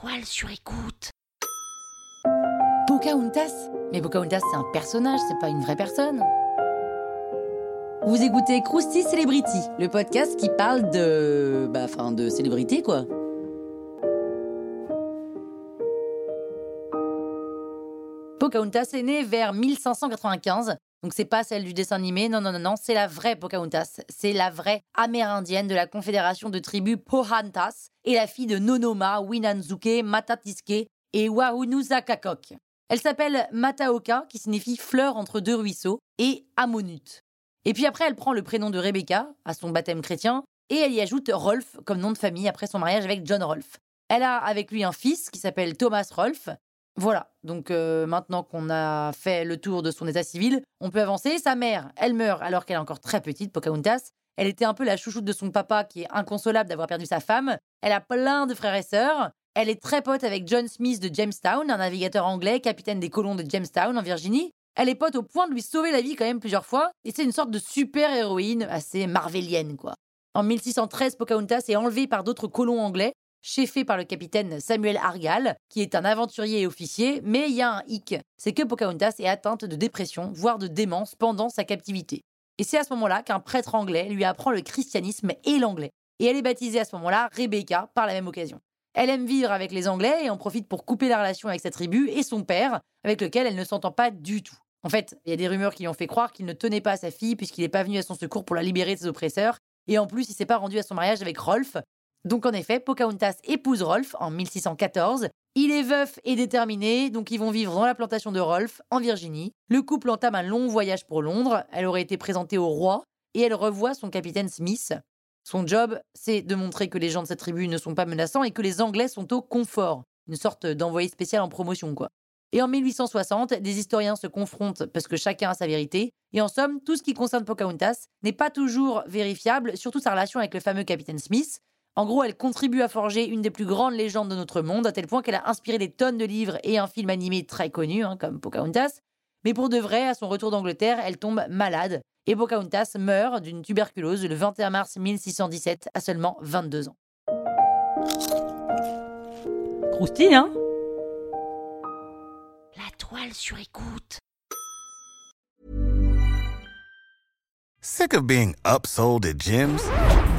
toile sur écoute. Pocahontas Mais Pocahontas, c'est un personnage, c'est pas une vraie personne. Vous écoutez Krusty Celebrity, le podcast qui parle de. Bah, enfin, de célébrité, quoi. Pocahontas est née vers 1595, donc c'est pas celle du dessin animé, non, non, non, non, c'est la vraie Pocahontas. C'est la vraie amérindienne de la confédération de tribus Pohantas et la fille de Nonoma, Winanzuke, Matatiske et Wahunuzakakok. Elle s'appelle Mataoka, qui signifie fleur entre deux ruisseaux, et Amonut. Et puis après, elle prend le prénom de Rebecca, à son baptême chrétien, et elle y ajoute Rolf comme nom de famille après son mariage avec John Rolfe. Elle a avec lui un fils qui s'appelle Thomas Rolfe. Voilà, donc euh, maintenant qu'on a fait le tour de son état civil, on peut avancer. Sa mère, elle meurt alors qu'elle est encore très petite, Pocahontas. Elle était un peu la chouchoute de son papa qui est inconsolable d'avoir perdu sa femme. Elle a plein de frères et sœurs. Elle est très pote avec John Smith de Jamestown, un navigateur anglais, capitaine des colons de Jamestown en Virginie. Elle est pote au point de lui sauver la vie quand même plusieurs fois, et c'est une sorte de super héroïne assez marvelienne quoi. En 1613, Pocahontas est enlevée par d'autres colons anglais, cheffés par le capitaine Samuel Argall, qui est un aventurier et officier, mais il y a un hic, c'est que Pocahontas est atteinte de dépression, voire de démence pendant sa captivité. Et c'est à ce moment-là qu'un prêtre anglais lui apprend le christianisme et l'anglais. Et elle est baptisée à ce moment-là Rebecca par la même occasion. Elle aime vivre avec les Anglais et en profite pour couper la relation avec sa tribu et son père, avec lequel elle ne s'entend pas du tout. En fait, il y a des rumeurs qui lui ont fait croire qu'il ne tenait pas à sa fille puisqu'il n'est pas venu à son secours pour la libérer de ses oppresseurs, et en plus il s'est pas rendu à son mariage avec Rolf. Donc en effet, Pocahontas épouse Rolf en 1614. Il est veuf et déterminé, donc ils vont vivre dans la plantation de Rolf, en Virginie. Le couple entame un long voyage pour Londres, elle aurait été présentée au roi, et elle revoit son capitaine Smith. Son job, c'est de montrer que les gens de cette tribu ne sont pas menaçants et que les Anglais sont au confort. Une sorte d'envoyé spécial en promotion, quoi. Et en 1860, des historiens se confrontent parce que chacun a sa vérité. Et en somme, tout ce qui concerne Pocahontas n'est pas toujours vérifiable, surtout sa relation avec le fameux capitaine Smith. En gros, elle contribue à forger une des plus grandes légendes de notre monde, à tel point qu'elle a inspiré des tonnes de livres et un film animé très connu, hein, comme Pocahontas. Mais pour de vrai, à son retour d'Angleterre, elle tombe malade. Et Pocahontas meurt d'une tuberculose le 21 mars 1617 à seulement 22 ans. Croustille, hein? La toile sur écoute. Sick of being upsold at gyms?